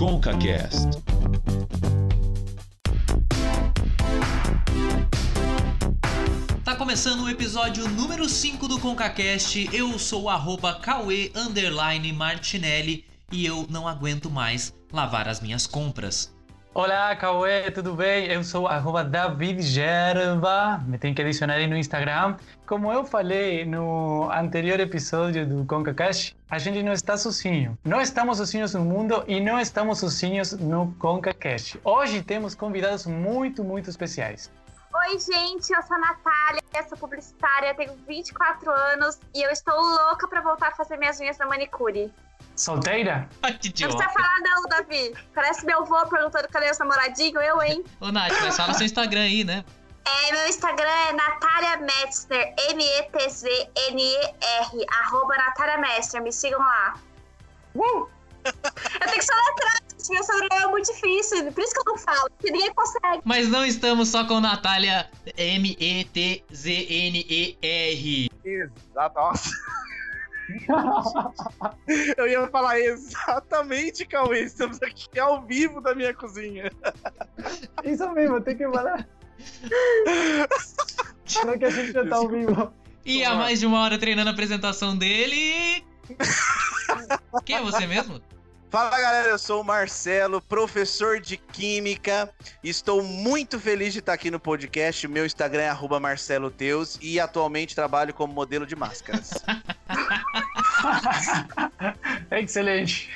ConcaCast. Tá começando o episódio número 5 do ConcaCast. Eu sou o arroba Cauê Underline Martinelli e eu não aguento mais lavar as minhas compras. Olá, Cauê, tudo bem? Eu sou arroba David Gerva, me tem que adicionar aí no Instagram. Como eu falei no anterior episódio do ConcaCast, a gente não está sozinho. Não estamos sozinhos no mundo e não estamos sozinhos no ConcaCast. Hoje temos convidados muito, muito especiais. Oi, gente, eu sou a Natália, sou publicitária, tenho 24 anos e eu estou louca pra voltar a fazer minhas unhas na manicure. Solteira? Ah, que Não precisa idiota. falar não, Davi. Parece meu avô perguntando cadê os namoradinhos, eu, hein? Ô, Nath, mas fala seu Instagram aí, né? É, meu Instagram é Natália Metzner, M-E-T-Z-N-E-R, arroba Natália Metzner, me sigam lá. Uh! Eu tenho que soletrar, gente, meu sobrenome é muito difícil, por isso que eu não falo, porque ninguém consegue. Mas não estamos só com Natália M-E-T-Z-N-E-R. Exato, nossa. Eu ia falar exatamente, Cauê. Estamos aqui ao vivo da minha cozinha. Isso mesmo, tem que falar. Será que a gente já tá ao vivo? E há mais de uma hora treinando a apresentação dele. Quem é você mesmo? Fala galera, eu sou o Marcelo, professor de Química. Estou muito feliz de estar aqui no podcast. Meu Instagram é arroba Marcelo Teus e atualmente trabalho como modelo de máscaras. Excelente.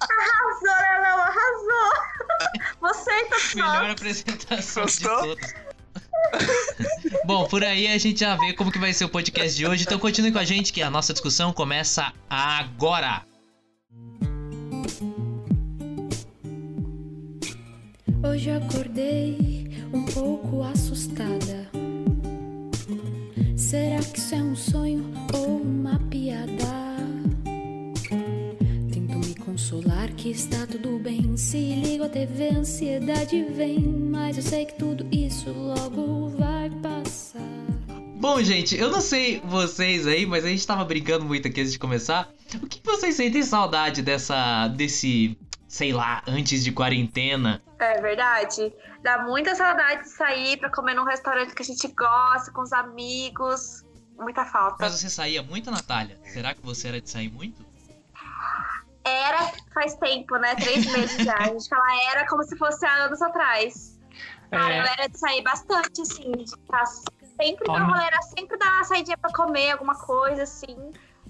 Arrasou, meu? Arrasou. Você e todos Melhor apresentação Gostou? de todos. Bom, por aí a gente já vê como que vai ser o podcast de hoje. Então continue com a gente que a nossa discussão começa agora. Hoje acordei um pouco assustada. Será que isso é um sonho ou uma piada? Que está tudo bem. Se ligo à TV, a ansiedade vem. Mas eu sei que tudo isso logo vai passar. Bom, gente, eu não sei vocês aí, mas a gente tava brincando muito aqui antes de começar. O que vocês sentem saudade dessa. desse. sei lá, antes de quarentena? É verdade. Dá muita saudade de sair pra comer num restaurante que a gente gosta, com os amigos. Muita falta. Mas você saía muito, Natália? Será que você era de sair muito? Era faz tempo, né? Três meses já. A gente fala era como se fosse há anos atrás. Ah, eu É, era de sair bastante, assim. De estar sempre Ó, na não- rolera, sempre dar uma saidinha pra comer alguma coisa, assim.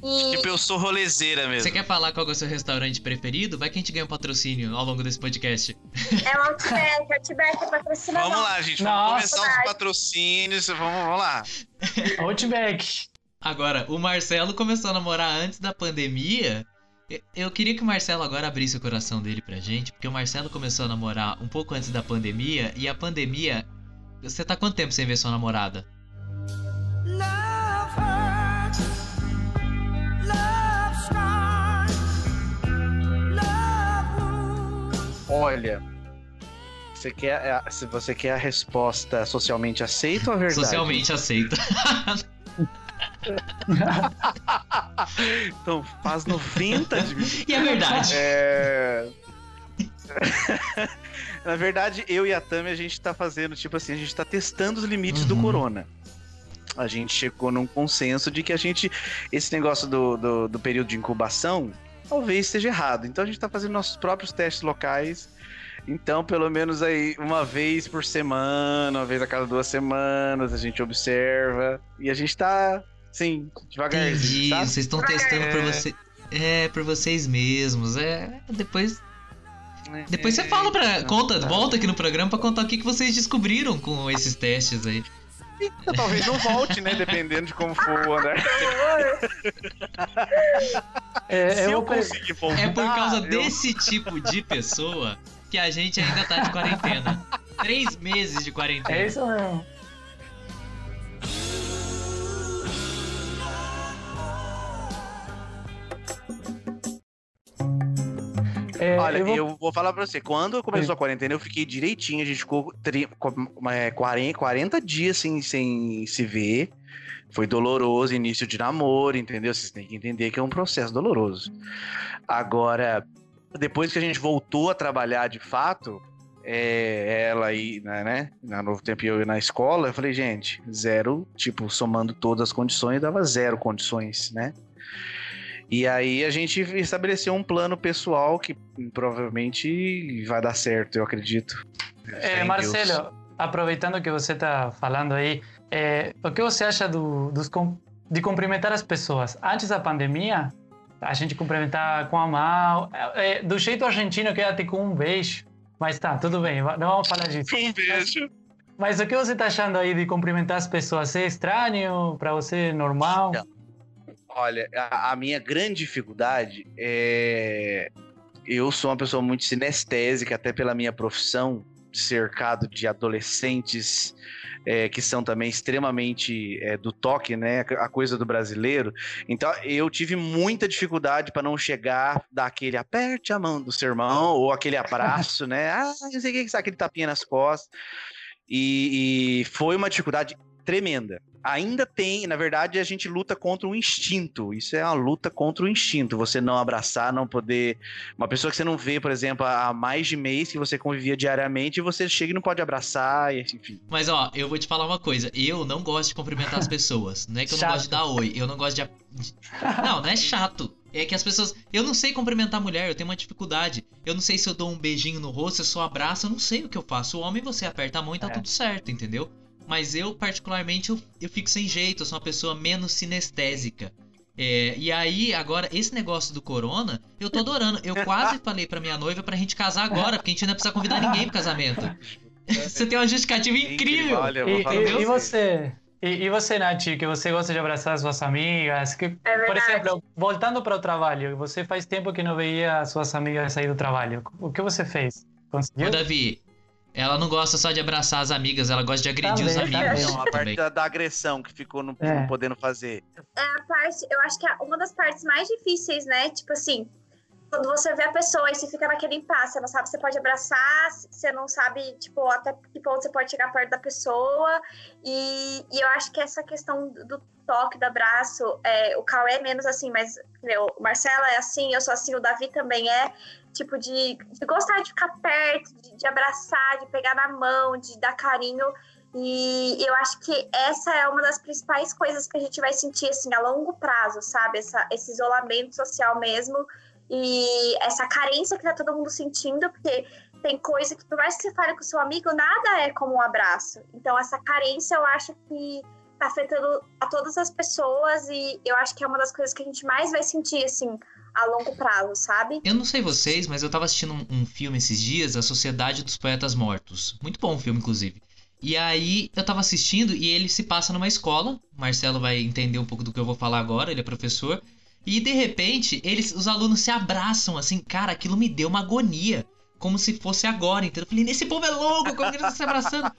E Tipo, eu sou rolezeira mesmo. Você quer falar qual é o seu restaurante preferido? Vai que a gente ganha um patrocínio ao longo desse podcast. é o Outback, o Outback é patrocinador. Vamos lá, gente. Vamos Nossa. começar os patrocínios. Vamos, vamos lá. Outback. Agora, o Marcelo começou a namorar antes da pandemia. Eu- queria que o Marcelo agora abrisse o coração dele pra gente, porque o Marcelo começou a namorar um pouco antes da pandemia, e a pandemia. Você tá quanto tempo sem ver sua namorada? Olha. Você quer, a- se você quer a resposta socialmente aceita ou a verdade? Socialmente aceita. Então, faz 90 de mim. e é verdade. É... Na verdade, eu e a Tami, a gente tá fazendo, tipo assim, a gente tá testando os limites do Uhum. corona. A gente chegou num consenso de que a gente. Esse negócio do, do, do período de incubação talvez esteja errado. Então a gente tá fazendo nossos próprios testes locais. Então, pelo menos aí, uma vez por semana, uma vez a cada duas semanas, a gente observa. E a gente tá, sim, devagarzinho. Entendi. sabe? Vocês estão testando pra você. É, pra vocês mesmos. É, depois. Depois você fala pra. Conta, volta aqui no programa pra contar o que, que vocês descobriram com esses testes aí. Então, talvez não volte, né? Dependendo de como for o andar. É, Se eu eu, per- conseguir voltar. É por causa eu- desse tipo de pessoa que a gente ainda tá de quarentena. Três meses de quarentena. é isso mesmo. É, Olha, eu eu vou- vou... falar pra você, quando começou a quarentena, eu fiquei direitinho, a gente ficou tri... co- é, 40, 40 dias sem, sem se ver. Foi doloroso início de namoro, entendeu? Vocês têm que entender que é um processo doloroso. Agora, depois que a gente voltou a trabalhar de fato, é, ela aí, né, né, na Novo Tempo e eu na escola, eu falei, gente, zero, tipo, somando todas as condições, dava zero condições, né? E aí a gente estabeleceu um plano pessoal que provavelmente vai dar certo, eu acredito. É, Marcelo, Deus. aproveitando que você está falando aí, é, o que você acha do, dos, de cumprimentar as pessoas? Antes da pandemia, a gente cumprimentar com a mão, é, do jeito argentino que era tipo um beijo. Mas tá, tudo bem, não vamos falar disso. Um beijo. Mas, mas o que você está achando aí de cumprimentar as pessoas? É estranho? Para você, normal? Não. Olha, a, a minha grande dificuldade é. Eu sou uma pessoa muito sinestésica, até pela minha profissão, cercado de adolescentes é, que são também extremamente é, do toque, né? A coisa do brasileiro. Então eu tive muita dificuldade para não chegar daquele aperte a mão do seu irmão ou aquele abraço, né? Ah, não sei o que, aquele tapinha nas costas. E, e foi uma dificuldade tremenda. Ainda tem, na verdade, a gente luta contra o instinto. Isso é uma luta contra o instinto. Você não abraçar, não poder. Uma pessoa que você não vê, por exemplo, há mais de mês que você convivia diariamente, você chega e não pode abraçar, enfim. Mas ó, eu vou te falar uma coisa. Eu não gosto de cumprimentar as pessoas. Não é que eu chato. não gosto de dar oi. Eu não gosto de. Não, não é chato. É que as pessoas. Eu não sei cumprimentar a mulher, eu tenho uma dificuldade. Eu não sei se eu dou um beijinho no rosto, se eu só abraço, eu não sei o que eu faço. O homem você aperta a mão e tá é. tudo certo, entendeu? Mas eu, particularmente, eu, eu fico sem jeito, eu sou uma pessoa menos sinestésica. É, e aí, agora, esse negócio do corona, eu tô adorando. Eu quase falei pra minha noiva pra gente casar agora, porque a gente não precisa convidar ninguém pro casamento. você tem uma justificativa incrível. Olha, e, e, e, você? E, e, você, Nath, que você gosta de abraçar suas amigas? Que, é por exemplo, voltando para o trabalho, você faz tempo que não veia suas amigas sair do trabalho. O que você fez? Conseguiu? Ô, Davi, ela não gosta só de abraçar as amigas, ela gosta de agredir os amigos. Não, a parte da, da, agressão que ficou não, é. não podendo fazer. É a parte, eu acho que é uma das partes mais difíceis, né? Tipo assim, quando você vê a pessoa e você fica naquele impasse, você não sabe se você pode abraçar, você não sabe, tipo, até que ponto você pode chegar perto da pessoa. E, e eu acho que essa questão do toque, do abraço, é, o Cauê é menos assim, mas meu, o Marcelo é assim, eu sou assim, o Davi também é tipo, de, de gostar de ficar perto, de, de, abraçar, de pegar na mão, de dar carinho. E eu acho que essa é uma das principais coisas que a gente vai sentir, assim, a longo prazo, sabe? Essa, esse isolamento social mesmo e essa carência que tá todo mundo sentindo, porque tem coisa que, por mais que você fale com seu amigo, nada é como um abraço. Então, essa carência eu acho que tá afetando a todas as pessoas e eu acho que é uma das coisas que a gente mais vai sentir, assim, a longo prazo, sabe? Eu não sei vocês, mas eu tava assistindo um, um filme esses dias, A Sociedade dos Poetas Mortos. Muito bom o filme, inclusive. E aí eu tava assistindo e ele se passa numa escola. O Marcelo vai entender um pouco do que eu vou falar agora, ele é professor. E de repente, eles, os alunos se abraçam assim, cara, aquilo me deu uma agonia. Como se fosse agora, então eu falei, esse povo é louco, como eles estão se abraçando?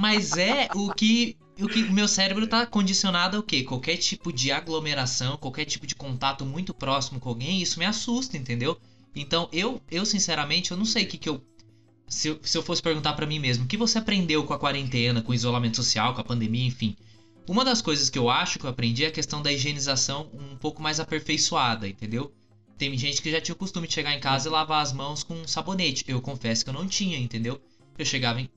Mas é o que o que o meu cérebro tá condicionado ao quê? Qualquer tipo de aglomeração, qualquer tipo de contato muito próximo com alguém, isso me assusta, entendeu? Então, eu, eu sinceramente, eu não sei o que, que eu. Se, eu. se eu fosse perguntar para mim mesmo, o que você aprendeu com a quarentena, com o isolamento social, com a pandemia, enfim. Uma das coisas que eu acho que eu aprendi é a questão da higienização um pouco mais aperfeiçoada, entendeu? Tem gente que já tinha o costume de chegar em casa e lavar as mãos com sabonete. Eu confesso que eu não tinha, entendeu? Eu chegava em.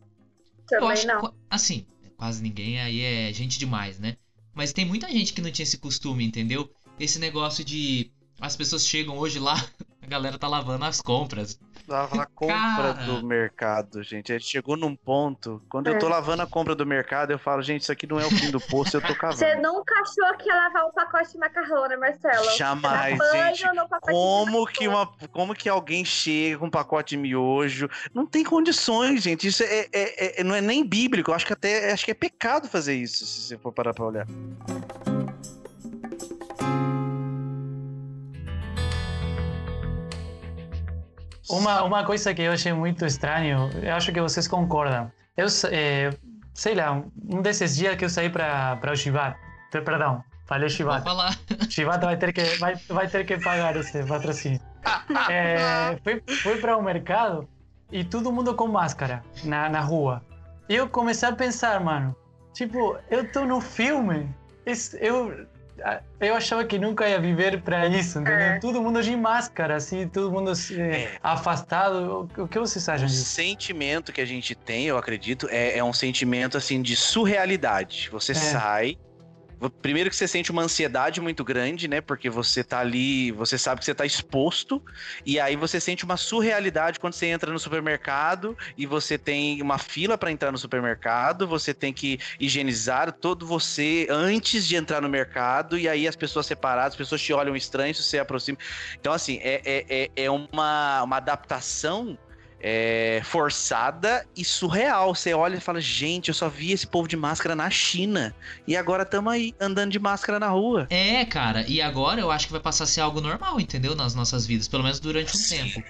Também eu acho, não. Assim, quase ninguém, aí é gente demais, né? Mas tem muita gente que não tinha esse costume, entendeu? Esse negócio de as pessoas chegam hoje lá, a galera tá lavando as compras. Lava a compra Cara... do mercado, gente. A gente chegou num ponto. Quando é. eu tô é. lavando a compra do mercado, eu falo, gente, isso aqui não é o fim do poço, eu tô cavando. Você nunca achou que ia lavar um pacote de macarrão, né, Marcelo? Jamais, gente. Como que, uma, como que alguém chega com um pacote de miojo? Não tem condições, gente. Isso é, é, é não é nem bíblico. Eu acho que até acho que é pecado fazer isso, se você for parar pra olhar. Uma, uma coisa que eu achei muito estranho, eu acho que vocês concordam. Eu, é, sei lá, um desses dias que eu saí para o Chivat, perdão, falei Chivat. Vou falar. Chivat vai ter que, vai, vai ter que pagar esse patrocínio. É, fui fui para o um mercado e todo mundo com máscara na, na rua. E eu comecei a pensar, mano, tipo, eu tô no filme eu, eu achava que nunca ia viver para isso, entendeu? É. Todo mundo de máscara, assim, todo mundo assim, É. afastado. O, o que vocês acham O disso? sentimento que a gente tem, eu acredito, é, é um sentimento assim de surrealidade. Você sai. Primeiro que você sente uma ansiedade muito grande, né? Porque você tá ali, você sabe que você tá exposto, e aí você sente uma surrealidade quando você entra no supermercado e você tem uma fila para entrar no supermercado, você tem que higienizar todo você antes de entrar no mercado, e aí as pessoas separadas, as pessoas te olham estranho se você aproxima. Então, assim, é, é, é, é uma, uma adaptação é, forçada e surreal. Você olha e fala, gente, eu só vi esse povo de máscara na China. E agora estamos aí, andando de máscara na rua. É, cara, e agora eu acho que vai passar a ser algo normal, entendeu? Nas nossas vidas, pelo menos durante um Sim. tempo.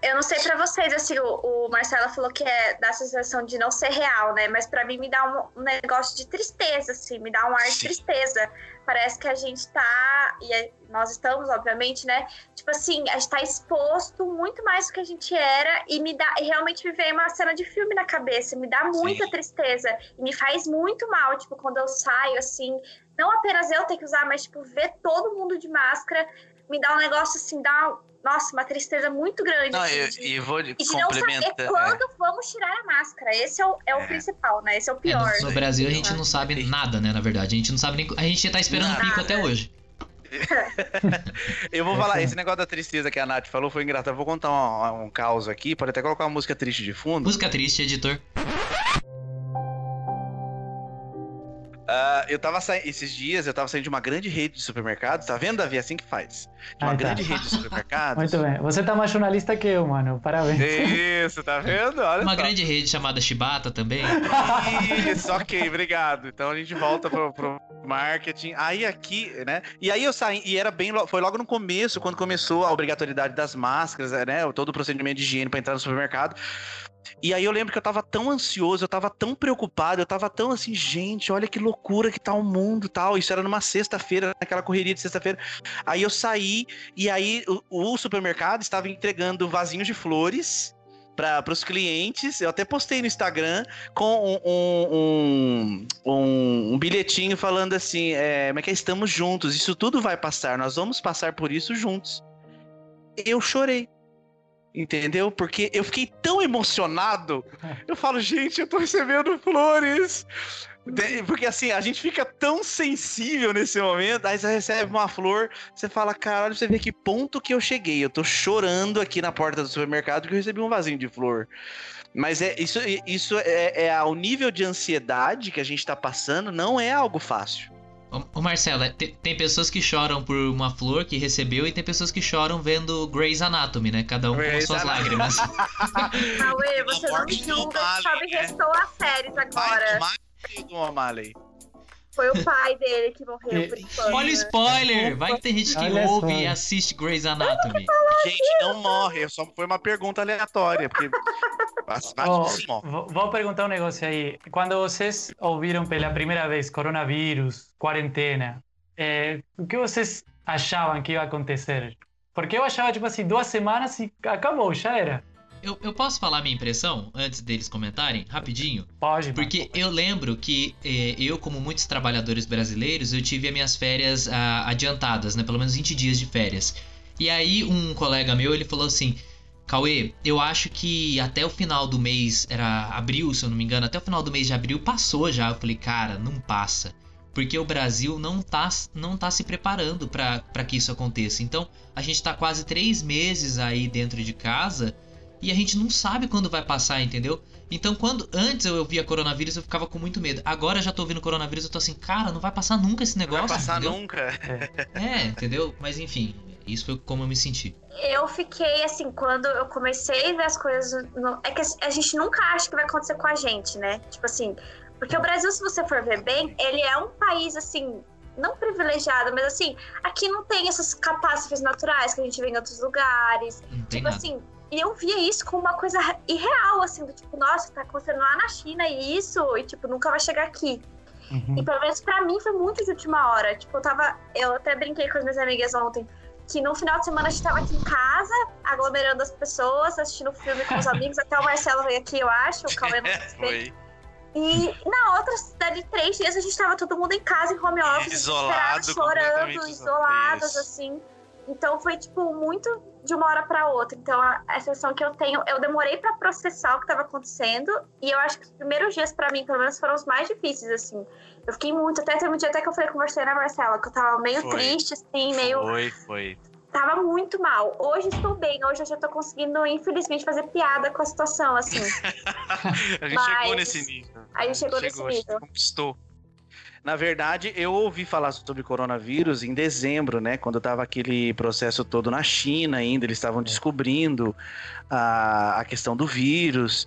Eu não sei pra vocês, assim, o, o Marcelo falou que é da sensação de não ser real, né? Mas pra mim me dá um, um negócio de tristeza, assim, me dá um ar de Sim. tristeza. Parece que a gente tá, e nós estamos, obviamente, né? Tipo assim, a gente tá exposto muito mais do que a gente era e me dá, e realmente me vem uma cena de filme na cabeça, me dá muita Sim. tristeza e me faz muito mal, tipo, quando eu saio, assim, não apenas eu ter que usar, mas, tipo, ver todo mundo de máscara, me dá um negócio, assim, dá, nossa, uma tristeza muito grande. Não, assim, eu, de- e vou e de não saber complementar. quando vamos tirar a máscara. Esse é o, é o É. principal, né? Esse é o É, pior. no, no Brasil a gente não sabe nada, né? Na verdade, a gente não sabe nem. A gente tá esperando Nada. pico até hoje. Eu vou É falar, esse negócio da tristeza que a Nath falou foi engraçado. Eu vou contar um, um caos aqui, pode até colocar uma música triste de fundo. Música triste, editor. Eu tava saindo, esses dias, eu tava saindo de uma grande rede de supermercados, tá vendo, Davi? É assim que faz. De uma Ah, tá. grande rede de supermercados. Muito bem. Você tá mais jornalista que eu, mano. Parabéns. Isso, tá vendo? Olha Uma só. grande rede chamada Shibata também. Isso, ok, obrigado. Então a gente volta pro, pro marketing. Aí aqui, né? E aí eu saí, e era bem, foi logo no começo, quando começou a obrigatoriedade das máscaras, né? Todo o procedimento de higiene para entrar no supermercado. E aí eu lembro que eu tava tão ansioso, eu tava tão preocupado, eu tava tão assim, gente, olha que loucura que tá o mundo tal. Isso era numa sexta-feira, naquela correria de sexta-feira. Aí eu saí, e aí o, o supermercado estava entregando vasinhos de flores para os clientes. Eu até postei no Instagram com um, um, um, um bilhetinho falando assim: é, é que é? estamos juntos, isso tudo vai passar, nós vamos passar por isso juntos. Eu chorei. Entendeu? Porque eu fiquei tão emocionado. Eu falo, gente, eu tô recebendo flores. Porque assim, a gente fica tão sensível nesse momento, aí você recebe uma flor, você fala, caralho, você vê que ponto que eu cheguei. Eu tô chorando aqui na porta do supermercado que eu recebi um vasinho de flor. Mas é isso, isso é, é o nível de ansiedade que a gente tá passando, não é algo fácil. Ô, é, tem, tem pessoas que choram por uma flor que recebeu e tem pessoas que choram vendo Grey's Anatomy, né? Cada um com Grey's as suas Anatomy. lágrimas. Cauê, você não julga, me né? restou as séries agora. do O'Malley. Foi o pai dele que morreu por enquanto. Olha o né? spoiler! Vai que tem gente que Olha ouve só. e assiste Grey's Anatomy. Gente, não morre, só foi uma pergunta aleatória, porque. Oh, vou vou perguntar um negócio aí. Quando vocês ouviram pela primeira vez coronavírus, quarentena, eh, o que vocês achavam que ia acontecer? Porque eu achava, tipo assim, duas semanas e acabou, já era. Eu, eu posso falar minha impressão antes deles comentarem? Rapidinho? Pode, Porque eu lembro que eh, eu, como muitos trabalhadores brasileiros, eu tive as minhas férias ah, adiantadas, né? Pelo menos 20 dias de férias. E aí um colega meu, ele falou assim... Cauê, eu acho que até o final do mês, era abril, se eu não me engano, até o final do mês de abril passou já. Eu falei, cara, não passa. Porque o Brasil não tá, não tá se preparando para que isso aconteça. Então, a gente tá quase três meses aí dentro de casa e a gente não sabe quando vai passar, entendeu? Então, quando antes eu via coronavírus, eu ficava com muito medo. Agora eu já tô ouvindo coronavírus, eu tô assim, cara, não vai passar nunca esse Não negócio. vai passar entendeu? nunca. É, entendeu? Mas enfim, isso foi como eu me senti. Eu fiquei assim, quando eu comecei a ver as coisas. no- É que a gente nunca acha que vai acontecer com a gente, né? Tipo assim. Porque o Brasil, se você for ver bem, ele é um país assim. Não privilegiado, mas assim, aqui não tem essas catástrofes naturais que a gente vê em outros lugares. Não tem Tipo nada. assim, e eu via isso como uma coisa irreal, assim, do tipo, nossa, tá acontecendo lá na China isso, e tipo, nunca vai chegar aqui. Uhum. E pelo menos pra mim foi muito de última hora. Tipo, eu tava. Eu até brinquei com as minhas amigas ontem. Que no final de semana a gente tava aqui em casa, aglomerando as pessoas, assistindo filme com os amigos. Até o Marcelo veio aqui, eu acho. O Cauê não. Foi. E na outra, dali três dias, a gente tava todo mundo em casa, em home office, Isolado, chorando, isso. assim. Então foi, tipo, muito de uma hora pra outra. Então a, a sensação que eu tenho, eu demorei pra processar o que tava acontecendo. E eu acho que os primeiros dias, pra mim, pelo menos, foram os mais difíceis, assim. Eu fiquei muito, até teve um dia até que eu falei com você, né, Marcela, que eu tava meio Foi. triste, assim, meio. Foi, foi. Tava muito mal. Hoje estou bem, hoje eu já tô conseguindo, infelizmente, fazer piada com a situação, assim. A gente Mas- chegou nesse nível. a gente chegou nesse a gente nível. Conquistou. Na verdade, eu ouvi falar sobre coronavírus em dezembro, né? Quando estava aquele processo todo na China ainda, eles estavam descobrindo a, a questão do vírus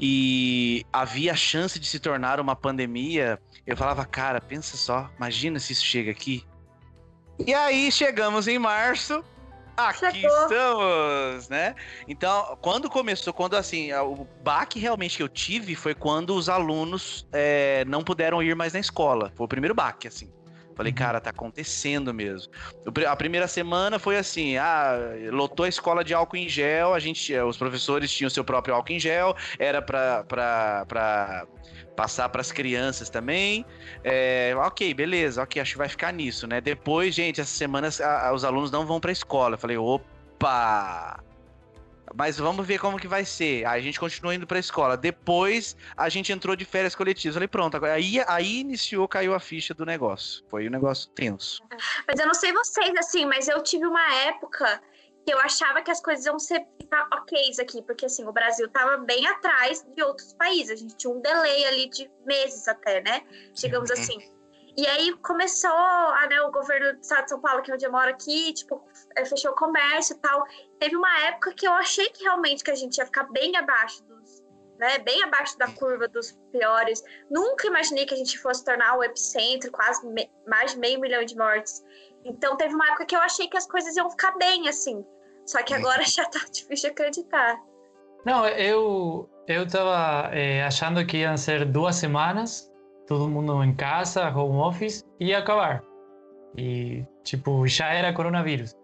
e havia a chance de se tornar uma pandemia. Eu falava, cara, pensa só, imagina se isso chega aqui. E aí chegamos em março. Aqui Chegou. estamos, né? Então, quando começou, quando assim, o baque realmente que eu tive foi quando os alunos é, não puderam ir mais na escola. Foi o primeiro baque, assim. Falei, Uhum. cara, tá acontecendo mesmo. A primeira semana foi assim: ah, lotou a escola de álcool em gel, a gente, eh, os professores tinham seu próprio álcool em gel, era pra, pra, pra passar pras crianças também. É, ok, beleza, ok, acho que vai ficar nisso, né? Depois, gente, essas semanas a- a- os alunos não vão pra escola. Eu falei, opa! Mas vamos ver como que vai ser. Aí a gente continuou indo pra escola. Depois a gente entrou de férias coletivas. Falei, pronto, agora aí, aí iniciou, caiu a ficha do negócio. Foi um negócio tenso. Mas eu não sei vocês, assim, mas eu tive uma época que eu achava que as coisas iam ser ficar ok aqui, porque assim, o Brasil tava bem atrás de outros países. A gente tinha um delay ali de meses até, né? Digamos Uhum. assim. E aí começou, ah, né, o governo do estado de São Paulo, que é onde eu moro aqui, tipo, eh, fechou o comércio e tal. Teve uma época que eu achei que realmente que a gente ia ficar bem abaixo dos, né, bem abaixo da curva dos piores. Nunca imaginei que a gente fosse tornar o epicentro, quase me- mais de meio milhão de mortes. Então teve uma época que eu achei que as coisas iam ficar bem, assim. Só que agora já tá difícil de acreditar. Não, eu eu tava eh, achando que iam ser duas semanas, todo mundo em casa, home office, e ia acabar. E, tipo, já era coronavírus.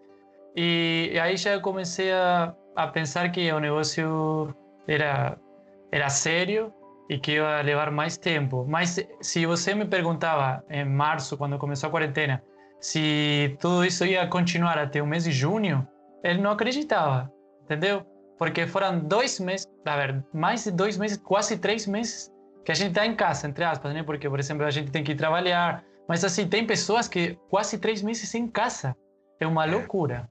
E, e aí já comecei a, a pensar que o negócio era, era sério e que ia levar mais tempo. Mas se você me perguntava em março, quando começou a quarentena, se tudo isso ia continuar até o mês de junho, ele não acreditava, entendeu? Porque foram dois meses, a ver, mais de dois meses, quase três meses, que a gente está em casa, entre aspas, né? Porque, por exemplo, a gente tem que ir trabalhar. Mas, assim, tem pessoas que quase três meses em casa. É uma loucura.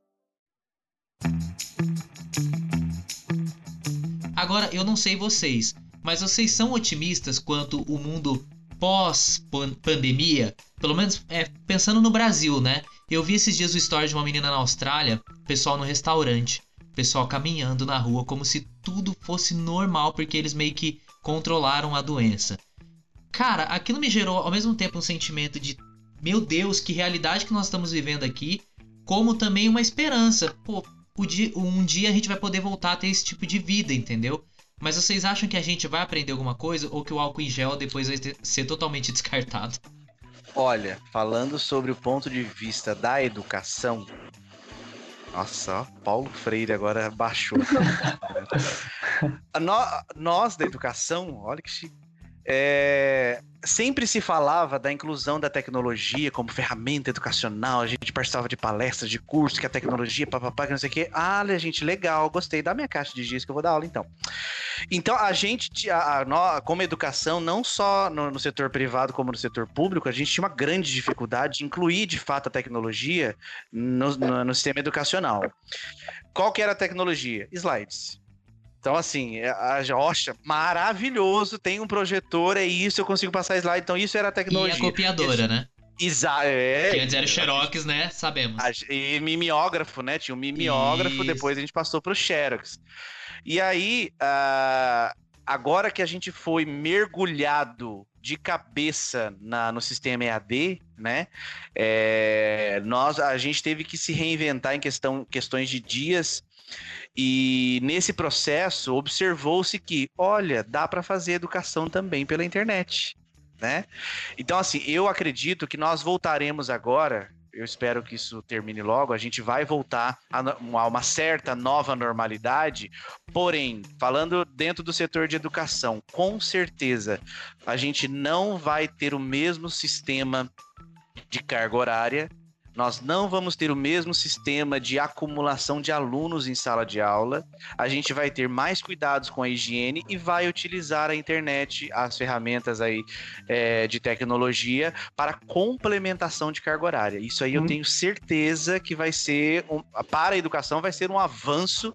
Agora, eu não sei vocês, mas vocês são otimistas quanto o mundo pós-pandemia? Pelo menos é, pensando no Brasil, né? Eu vi esses dias o story de uma menina na Austrália, pessoal no restaurante, pessoal caminhando na rua como se tudo fosse normal porque eles meio que controlaram a doença. Cara, aquilo me gerou ao mesmo tempo um sentimento de meu Deus, que realidade que nós estamos vivendo aqui, como também uma esperança. Pô, dia- um dia a gente vai poder voltar a ter esse tipo de vida, entendeu? Mas vocês acham que a gente vai aprender alguma coisa ou que o álcool em gel depois vai ter- ser totalmente descartado? Olha, falando sobre o ponto de vista da educação. Nossa, Paulo Freire agora baixou. Nó- Nós da educação, olha que chique. é, sempre se falava da inclusão da tecnologia como ferramenta educacional. A gente participava de palestras, de cursos, que a tecnologia, papapá, que não sei o quê. Ah, gente, legal, gostei. Dá minha caixa de giz que eu vou dar aula então. Então, a gente, a, a, como educação, não só no, no setor privado como no setor público, a gente tinha uma grande dificuldade de incluir, de fato, a tecnologia no, no- no sistema educacional. Qual que era a tecnologia? Slides. Então, assim, a Rocha, maravilhoso, tem um projetor, é isso, eu consigo passar slide. Então, isso era a E tecnologia. a copiadora, né? Exa é, Que antes era o Xerox, né? Sabemos. a- E mimeógrafo, né? Tinha um mimeógrafo, Isso. depois a gente passou pro Xerox. E aí, ah, agora que a gente foi mergulhado de cabeça na- no sistema EAD, né? é, nós, a gente teve que se reinventar em questão, questões de dias. E nesse processo observou-se que, olha, dá para fazer educação também pela internet, né? Então, assim, eu acredito que nós voltaremos agora eu espero que isso termine logo, a gente vai voltar a uma certa nova normalidade. Porém, falando dentro do setor de educação, com certeza a gente não vai ter o mesmo sistema de carga horária nós não vamos ter o mesmo sistema de acumulação de alunos em sala de aula. A gente vai ter mais cuidados com a higiene e vai utilizar a internet, as ferramentas aí é, de tecnologia para complementação de carga horária. Isso aí eu hum. tenho certeza que vai ser, um, para a educação, vai ser um avanço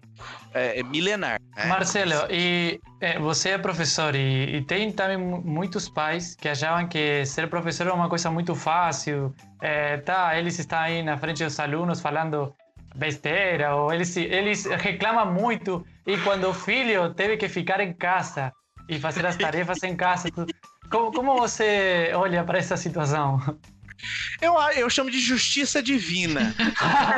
é, milenar. Né? Marcelo, e é, você é professor e, e, tem também muitos pais que achavam que ser professor é uma coisa muito fácil. É, tá, eles estão aí na frente dos alunos falando besteira, ou eles, eles reclamam muito. E quando o filho teve que ficar em casa e fazer as tarefas em casa, como, como você olha para essa situação? Eu, eu chamo de justiça divina.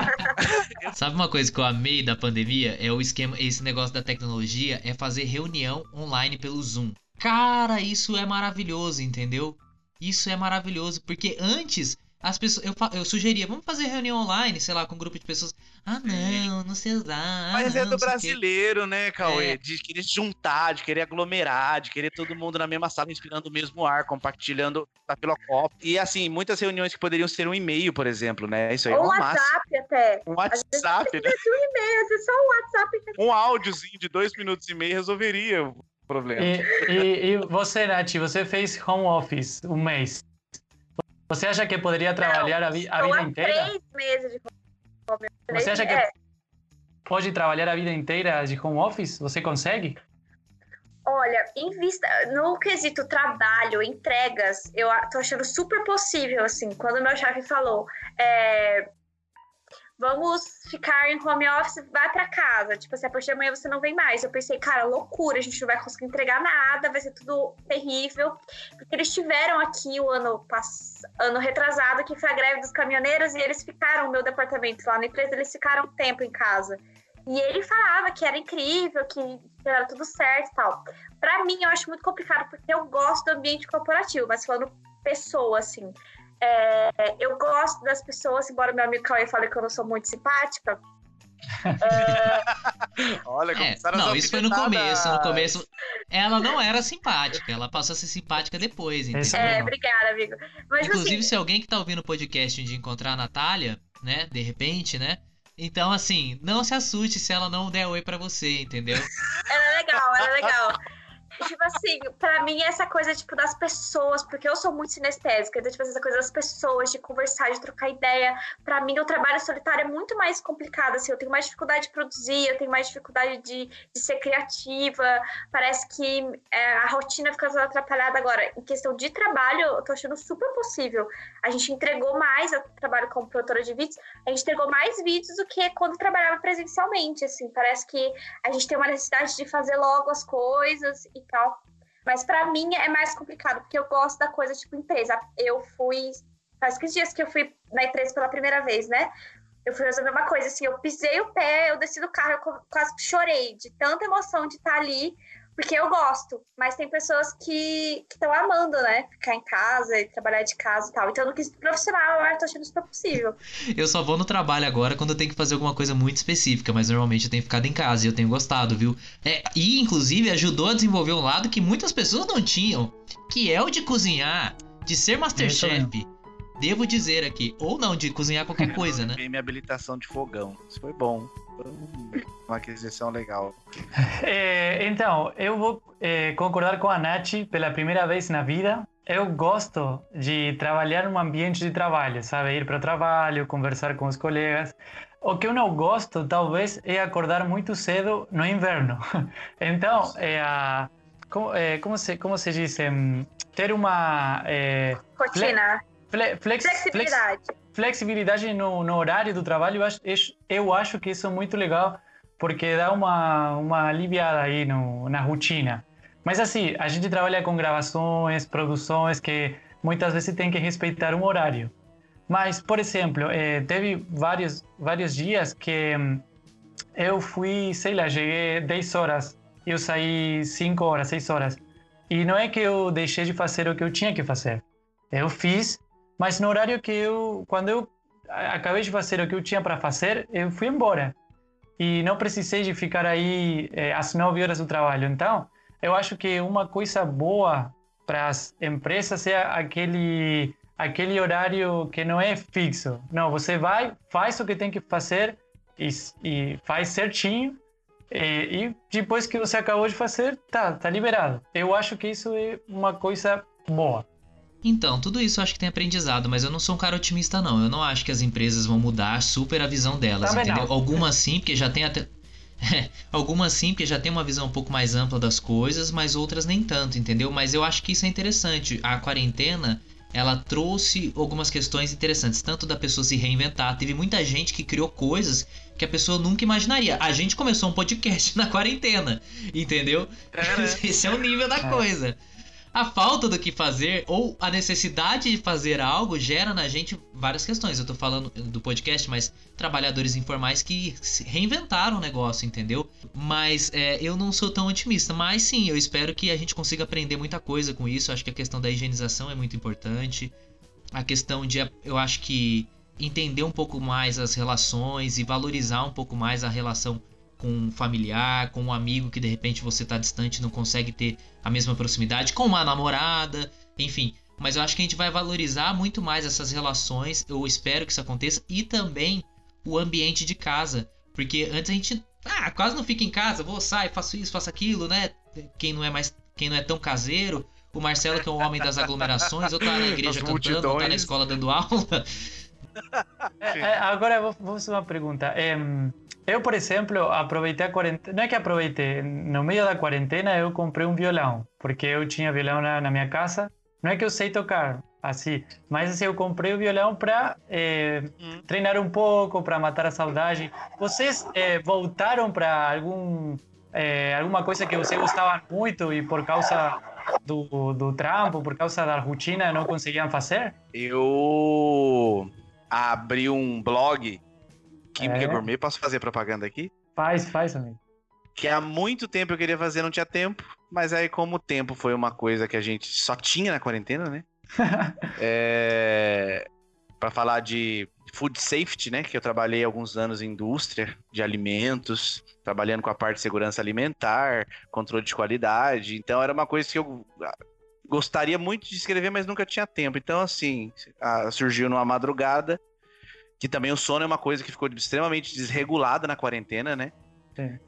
Sabe uma coisa que eu amei da pandemia? É o esquema, esse negócio da tecnologia, é fazer reunião online pelo Zoom. Cara, isso é maravilhoso, entendeu? Isso é maravilhoso, porque antes as pessoas, eu, eu sugeria, vamos fazer reunião online, sei lá, com um grupo de pessoas. Ah, não, não sei usar. Mas é não, é do brasileiro, né, Cauê? É. De querer se juntar, de querer aglomerar, de querer todo mundo na mesma sala, inspirando o mesmo ar, compartilhando tá pelo copo. E assim, muitas reuniões que poderiam ser um e-mail, por exemplo, né? Isso aí Ou é um WhatsApp máximo. até. Um WhatsApp, né? Um e-mail, é só um WhatsApp. Um áudiozinho de dois minutos e meio resolveria o problema. E, e, e você, Nath, você fez home office um mês. Você acha que poderia trabalhar não, a, vi a vida inteira? três meses de home office. Você acha que é. pode trabalhar a vida inteira de home office? Você consegue? Olha, em vista no quesito trabalho, entregas, eu tô achando super possível, assim, quando meu chefe falou, é, vamos ficar em home office, vai para casa. Tipo assim, a partir de amanhã você não vem mais. Eu pensei, cara, loucura, a gente não vai conseguir entregar nada, vai ser tudo terrível. Porque eles tiveram aqui o ano, ano retrasado, que foi a greve dos caminhoneiros, e eles ficaram, no meu departamento lá na empresa, eles ficaram um tempo em casa. E ele falava que era incrível, que era tudo certo e tal. Para mim, eu acho muito complicado, porque eu gosto do ambiente corporativo, mas falando pessoa, assim. É, eu gosto das pessoas, embora meu amigo Cauê fale que eu não sou muito simpática. É... Olha, é, não, isso foi no começo. No começo, ela não era simpática. Ela passou a ser simpática depois, entendeu? É, obrigada, amigo. Mas, Inclusive, assim... se alguém que tá ouvindo o podcast de encontrar a Natália, né, de repente, né? Então, assim, não se assuste se ela não der oi para você, entendeu? Ela é legal, ela é legal tipo assim, pra mim essa coisa, tipo, das pessoas, porque eu sou muito sinestésica, então, tipo, essa coisa das pessoas, de conversar, de trocar ideia, pra mim o trabalho solitário é muito mais complicado, assim, eu tenho mais dificuldade de produzir, eu tenho mais dificuldade de, de ser criativa, parece que é, a rotina fica toda atrapalhada agora. Em questão de trabalho, eu tô achando super possível. A gente entregou mais, eu trabalho como produtora de vídeos, a gente entregou mais vídeos do que quando trabalhava presencialmente, assim, parece que a gente tem uma necessidade de fazer logo as coisas e tal. Mas para mim é mais complicado, porque eu gosto da coisa tipo empresa. Eu fui. Faz 15 dias que eu fui na empresa pela primeira vez, né? Eu fui resolver uma coisa, assim, eu pisei o pé, eu desci do carro, eu quase chorei de tanta emoção de estar ali, porque eu gosto, mas tem pessoas que estão amando, né? Ficar em casa e trabalhar de casa e tal. Então, no quesito profissional, eu tô achando super possível. Eu só vou no trabalho agora quando eu tenho que fazer alguma coisa muito específica, mas normalmente eu tenho ficado em casa e eu tenho gostado, viu? É, e, inclusive, ajudou a desenvolver um lado que muitas pessoas não tinham, que é o de cozinhar, de ser Masterchef. Devo dizer aqui, ou não, de cozinhar qualquer coisa, né? minha habilitação de fogão. Isso foi bom uma aquisição legal. É, então, eu vou é, concordar com a Nath pela primeira vez na vida. Eu gosto de trabalhar num ambiente de trabalho, sabe? Ir para o trabalho, conversar com os colegas. O que eu não gosto, talvez, é acordar muito cedo no inverno. Então, é a, como, é, como, se, como se diz? ter uma... É, Rotina. Flex, Flexibilidade. Flex, flexibilidade no, no horário do trabalho, eu acho, eu acho que isso é muito legal, porque dá uma, uma aliviada aí no, na rotina. Mas assim, a gente trabalha com gravações, produções que muitas vezes tem que respeitar um horário. Mas, por exemplo, eh, teve vários, vários dias que hum, eu fui, sei lá, cheguei 10 horas, eu saí 5 horas, 6 horas. E não é que eu deixei de fazer o que eu tinha que fazer. Eu fiz mas no horário que eu, quando eu acabei de fazer o que eu tinha para fazer, eu fui embora. E não precisei de ficar aí é, às nove horas do trabalho. Então, eu acho que uma coisa boa para as empresas é aquele aquele horário que não é fixo. Não, você vai, faz o que tem que fazer e, e faz certinho. E, e, depois que você acabou de fazer, tá, tá liberado. Eu acho que isso é uma coisa boa. Então, tudo isso eu acho que tem aprendizado, mas eu não sou um cara otimista, não. Eu não acho que as empresas vão mudar super a visão delas, Também entendeu? Não. Algumas sim, porque já tem até. algumas sim, porque já tem uma visão um pouco mais ampla das coisas, mas outras nem tanto, entendeu? Mas eu acho que isso é interessante. A quarentena, ela trouxe algumas questões interessantes, tanto da pessoa se reinventar. Teve muita gente que criou coisas que a pessoa nunca imaginaria. A gente começou um podcast na quarentena, entendeu? É, né? Esse é o nível da é. coisa a falta do que fazer ou a necessidade de fazer algo gera na gente várias questões. Eu tô falando do podcast, mas trabalhadores informais que reinventaram o negócio, entendeu? Mas é, eu não sou tão otimista. Mas sim, eu espero que a gente consiga aprender muita coisa com isso. acho que a questão da higienização é muito importante. A questão de, eu acho que entender um pouco mais as relações e valorizar um pouco mais a relação com um familiar, com um amigo que de repente você está distante e não consegue ter a mesma proximidade, com uma namorada, enfim. Mas eu acho que a gente vai valorizar muito mais essas relações, eu espero que isso aconteça, e também o ambiente de casa. Porque antes a gente ah, quase não fica em casa, vou sair, faço isso, faço aquilo, né? Quem não é mais, quem não é tão caseiro, o Marcelo que é o homem das aglomerações, eu tá na igreja cantando, ou tá na escola dando aula. É, é, agora eu vou, vou fazer uma pergunta. Eu, por exemplo, aproveitei a quarentena. Não é que aproveitei, no meio da quarentena eu comprei um violão, porque eu tinha violão na, na minha casa. Não é que eu sei tocar, assim, mas assim, eu comprei o violão para é, hum. treinar um pouco, para matar a saudade. Vocês é, voltaram para algum é, alguma coisa que você gostava muito e por causa do, do trampo, por causa da rotina, não conseguiam fazer? Eu abri um blog Química é. Gourmet, posso fazer propaganda aqui? Faz, faz, amigo. Que há muito tempo eu queria fazer, não tinha tempo. Mas aí, como o tempo foi uma coisa que a gente só tinha na quarentena, né? é... Para falar de food safety, né? Que eu trabalhei alguns anos em indústria de alimentos, trabalhando com a parte de segurança alimentar, controle de qualidade. Então, era uma coisa que eu gostaria muito de escrever, mas nunca tinha tempo. Então, assim, surgiu numa madrugada que também o sono é uma coisa que ficou extremamente desregulada na quarentena, né?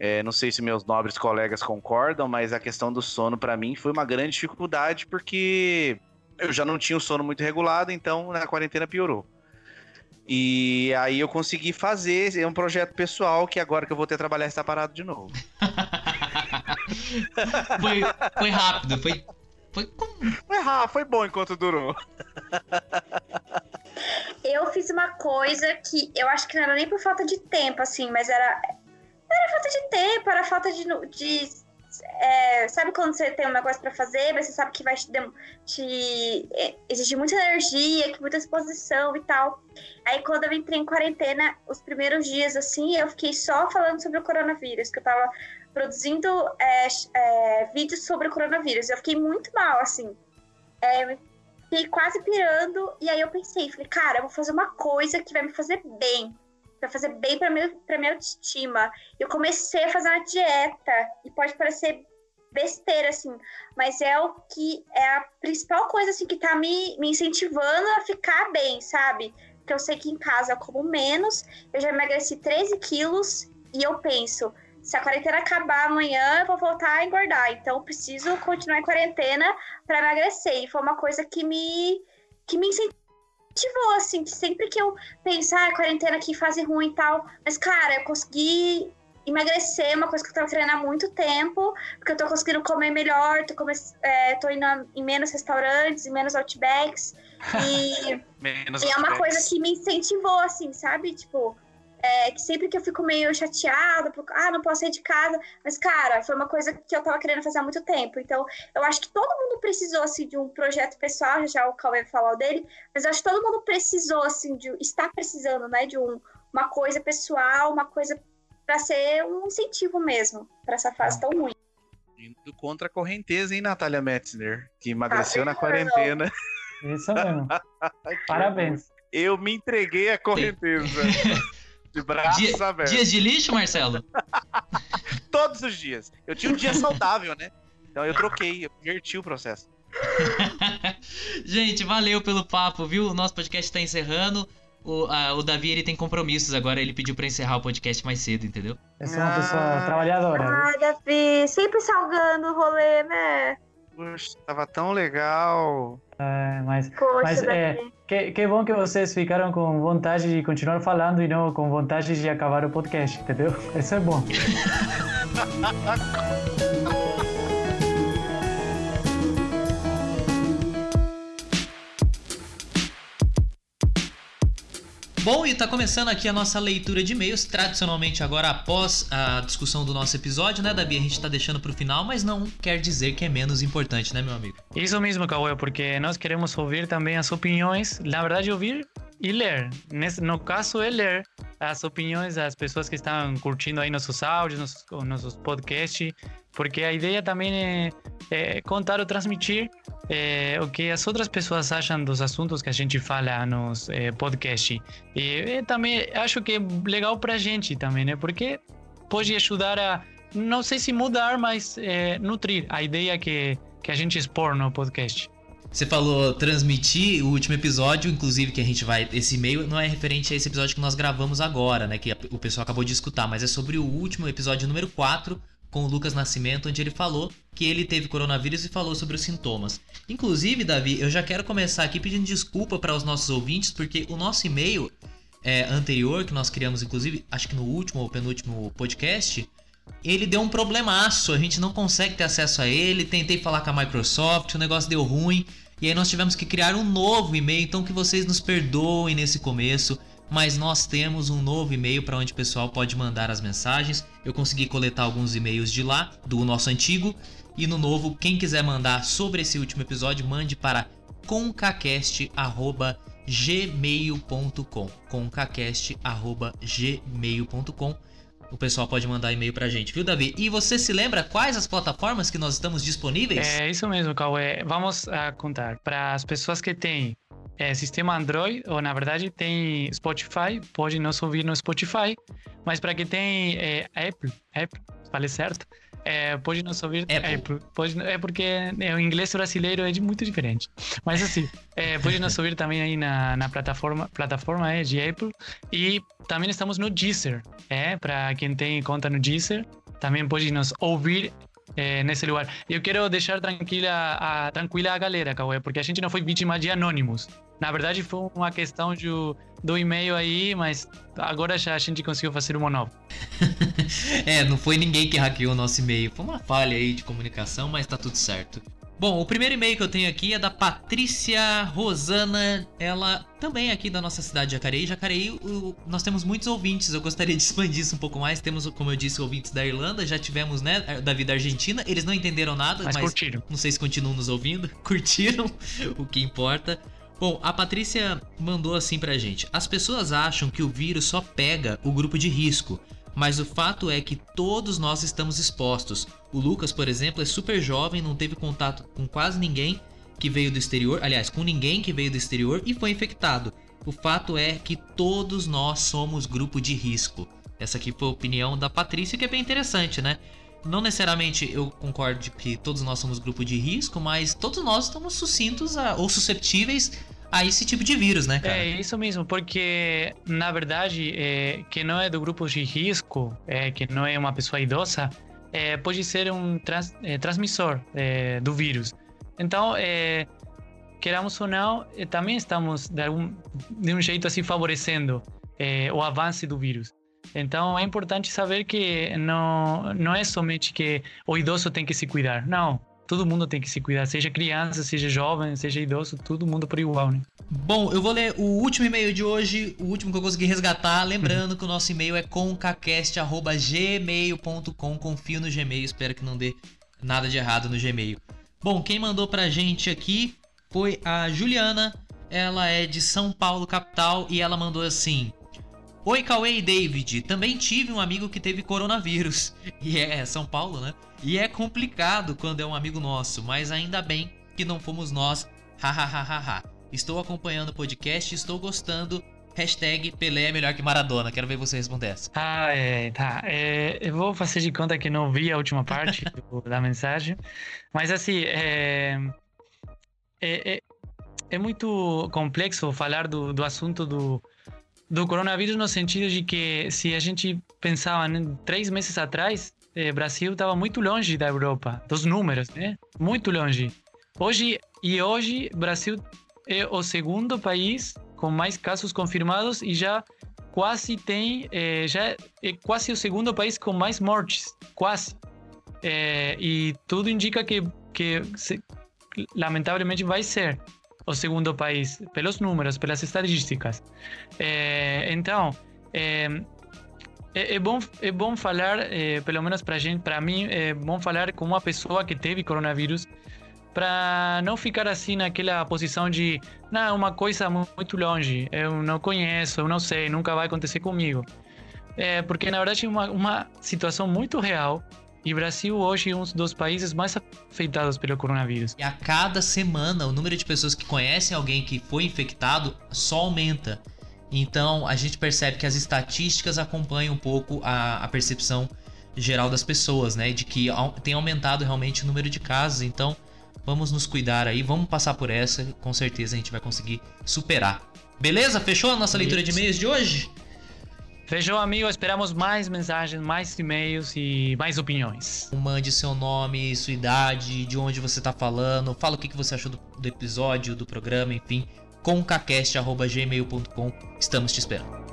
É, não sei se meus nobres colegas concordam, mas a questão do sono para mim foi uma grande dificuldade porque eu já não tinha o sono muito regulado, então na quarentena piorou. E aí eu consegui fazer, é um projeto pessoal que agora que eu vou ter que trabalhar está parado de novo. foi, foi rápido, foi foi, foi rápido, foi bom enquanto durou. Eu fiz uma coisa que eu acho que não era nem por falta de tempo, assim, mas era. Era falta de tempo, era falta de. de é, sabe quando você tem um negócio para fazer, mas você sabe que vai te, te é, exigir muita energia, muita exposição e tal. Aí quando eu entrei em quarentena, os primeiros dias, assim, eu fiquei só falando sobre o coronavírus, que eu tava produzindo é, é, vídeos sobre o coronavírus. Eu fiquei muito mal, assim. É, fiquei quase pirando. E aí eu pensei, falei, cara, eu vou fazer uma coisa que vai me fazer bem. Vai fazer bem pra, meu, pra minha autoestima. Eu comecei a fazer uma dieta. E pode parecer besteira, assim. Mas é o que é a principal coisa, assim, que tá me, me incentivando a ficar bem, sabe? Porque eu sei que em casa eu como menos. Eu já emagreci 13 quilos. E eu penso, se a quarentena acabar amanhã, eu vou voltar a engordar. Então, eu preciso continuar em quarentena para emagrecer. E foi uma coisa que me, que me incentivou, assim, que sempre que eu pensar, ah, quarentena aqui fase ruim e tal. Mas, cara, eu consegui emagrecer, uma coisa que eu tava treinando há muito tempo, porque eu tô conseguindo comer melhor, tô, come é, tô indo em menos restaurantes, em menos outbacks. E, e é uma coisa que me incentivou, assim, sabe? Tipo, é, que sempre que eu fico meio chateada, porque, ah, não posso sair de casa, mas, cara, foi uma coisa que eu tava querendo fazer há muito tempo. Então, eu acho que todo mundo precisou, assim, de um projeto pessoal, já o Cauê falou dele, mas eu acho que todo mundo precisou, assim, de, está precisando, né, de um, uma coisa pessoal, uma coisa para ser um incentivo mesmo para essa fase tão ruim. Indo contra a correnteza, hein, Natália Metzner, que emagreceu ah, na quarentena. Isso mesmo. Parabéns. Eu me entreguei à correnteza. De braços Dia- abertos. Dias de lixo, Marcelo? Todos os dias. Eu tinha um dia saudável, né? Então eu troquei, eu inverti o processo. Gente, valeu pelo papo, viu? O nosso podcast tá encerrando. O, ah, o Davi, ele tem compromissos agora. Ele pediu pra encerrar o podcast mais cedo, entendeu? Eu sou uma Ah. pessoa trabalhadora. Ai, Davi, sempre salgando o rolê, né? Poxa, tava tão legal. É, mas Poxa, Mas, é, que, que bom que vocês ficaram com vontade de continuar falando e não com vontade de acabar o podcast, entendeu? Isso é bom. Bom, e tá começando aqui a nossa leitura de e-mails, tradicionalmente agora após a discussão do nosso episódio, né, Davi? A gente tá deixando pro final, mas não quer dizer que é menos importante, né, meu amigo? Isso mesmo, Cauê, porque nós queremos ouvir também as opiniões, na verdade, ouvir e ler. Nesse, no caso, é ler as opiniões das pessoas que estão curtindo aí nossos áudios, nossos, nossos podcasts, porque a ideia também é, é contar ou transmitir é, o que as outras pessoas acham dos assuntos que a gente fala nos é, podcasts. E, também acho que é legal pra gente também, né? Porque pode ajudar a, não sei se mudar, mas nutrir a ideia que, que a gente expor no podcast. Você falou transmitir o último episódio, inclusive que a gente vai. Esse e-mail não é referente a esse episódio que nós gravamos agora, né? Que o pessoal acabou de escutar, mas é sobre o último episódio número 4 com o Lucas Nascimento, onde ele falou que ele teve coronavírus e falou sobre os sintomas. Inclusive, Davi, eu já quero começar aqui pedindo desculpa para os nossos ouvintes, porque o nosso e-mail é, anterior, que nós criamos, inclusive, acho que no último ou penúltimo podcast, ele deu um problemaço, a gente não consegue ter acesso a ele. Tentei falar com a Microsoft, o negócio deu ruim. E aí nós tivemos que criar um novo e-mail, então que vocês nos perdoem nesse começo, mas nós temos um novo e-mail para onde o pessoal pode mandar as mensagens. Eu consegui coletar alguns e-mails de lá, do nosso antigo, e no novo, quem quiser mandar sobre esse último episódio, mande para concacast@gmail.com. concacast@gmail.com. O pessoal pode mandar e-mail pra gente, viu, Davi? E você se lembra quais as plataformas que nós estamos disponíveis? É isso mesmo, Cauê. Vamos a contar. Para as pessoas que têm é, sistema Android, ou na verdade tem Spotify, pode nos ouvir no Spotify. Mas para quem tem é, Apple, Apple, falei certo? É, pode nos ouvir Apple. Pode, é porque é, o inglês brasileiro é muito diferente. Mas assim, é, pode nos ouvir também aí na, na plataforma, plataforma é, de Apple. E também estamos no Deezer, é, para quem tem conta no Deezer, também pode nos ouvir é, nesse lugar. Eu quero deixar tranquila a, tranquila a galera, Cauê, porque a gente não foi vítima de anônimos. Na verdade, foi uma questão de, do e-mail aí, mas agora já a gente conseguiu fazer uma nova. É, não foi ninguém que hackeou o nosso e-mail. Foi uma falha aí de comunicação, mas tá tudo certo. Bom, o primeiro e-mail que eu tenho aqui é da Patrícia Rosana. Ela também é aqui da nossa cidade de Jacareí. Jacareí, o- nós temos muitos ouvintes. Eu gostaria de expandir isso um pouco mais. Temos, como eu disse, ouvintes da Irlanda. Já tivemos, né, da vida argentina. Eles não entenderam nada, Mas, mas curtiram. não sei se continuam nos ouvindo. Curtiram o que importa. Bom, a Patrícia mandou assim pra gente: As pessoas acham que o vírus só pega o grupo de risco, mas o fato é que todos nós estamos expostos. O Lucas, por exemplo, é super jovem, não teve contato com quase ninguém que veio do exterior, aliás, com ninguém que veio do exterior e foi infectado. O fato é que todos nós somos grupo de risco. Essa aqui foi a opinião da Patrícia, que é bem interessante, né? Não necessariamente eu concordo que todos nós somos grupo de risco, mas todos nós estamos sucintos a- ou susceptíveis a esse tipo de vírus, né, cara? É isso mesmo, porque na verdade, é, que não é do grupo de risco, é, que não é uma pessoa idosa, é, pode ser um trans, é, transmissor é, do vírus. Então, é, queramos ou não, é, também estamos de, algum, de um jeito assim favorecendo o avanço do vírus. Então é importante saber que não, não é somente que o idoso tem que se cuidar. Não, todo mundo tem que se cuidar, seja criança, seja jovem, seja idoso, todo mundo por igual, né? Bom, eu vou ler o último e-mail de hoje, o último que eu consegui resgatar. Lembrando que o nosso e-mail é concacast.gmail.com. Confio no Gmail, espero que não dê nada de errado no Gmail. Bom, quem mandou pra gente aqui foi a Juliana. Ela é de São Paulo, capital, e ela mandou assim: Oi, Cauê e David. Também tive um amigo que teve coronavírus. E é São Paulo, né? E é complicado quando é um amigo nosso, mas ainda bem que não fomos nós. Hahaha. Estou acompanhando o podcast estou gostando. Hashtag Pelé é melhor que Maradona. Quero ver você responder essa. Ah, é, tá. É, eu vou fazer de conta que não vi a última parte do, da mensagem. Mas assim, é, é, é, é muito complexo falar do, do assunto do, do coronavírus no sentido de que se a gente pensava né, três meses atrás, o Brasil estava muito longe da Europa, dos números, né? Muito longe. Hoje e hoje, Brasil é o segundo país com mais casos confirmados e já quase tem, é, já é quase o segundo país com mais mortes, quase. É, e tudo indica que, que se, lamentavelmente vai ser o segundo país, pelos números, pelas estatísticas. É, então, é, é, é, bom, é bom falar, é, pelo menos para gente, para mim, é bom falar com uma pessoa que teve coronavírus, para não ficar assim naquela posição de, não, é uma coisa muito longe, eu não conheço, eu não sei, nunca vai acontecer comigo. É, porque na verdade é uma, uma situação muito real e o Brasil hoje é um dos países mais afetados pelo coronavírus. E a cada semana o número de pessoas que conhecem alguém que foi infectado só aumenta. Então a gente percebe que as estatísticas acompanham um pouco a, a percepção geral das pessoas, né? De que tem aumentado realmente o número de casos. Então vamos nos cuidar aí, vamos passar por essa. Com certeza a gente vai conseguir superar. Beleza? Fechou a nossa leitura de e-mails de hoje? Fechou, amigo. Esperamos mais mensagens, mais e-mails e mais opiniões. Mande seu nome, sua idade, de onde você está falando. Fala o que você achou do, do episódio, do programa, enfim. concacast.gmail.com. Estamos te esperando.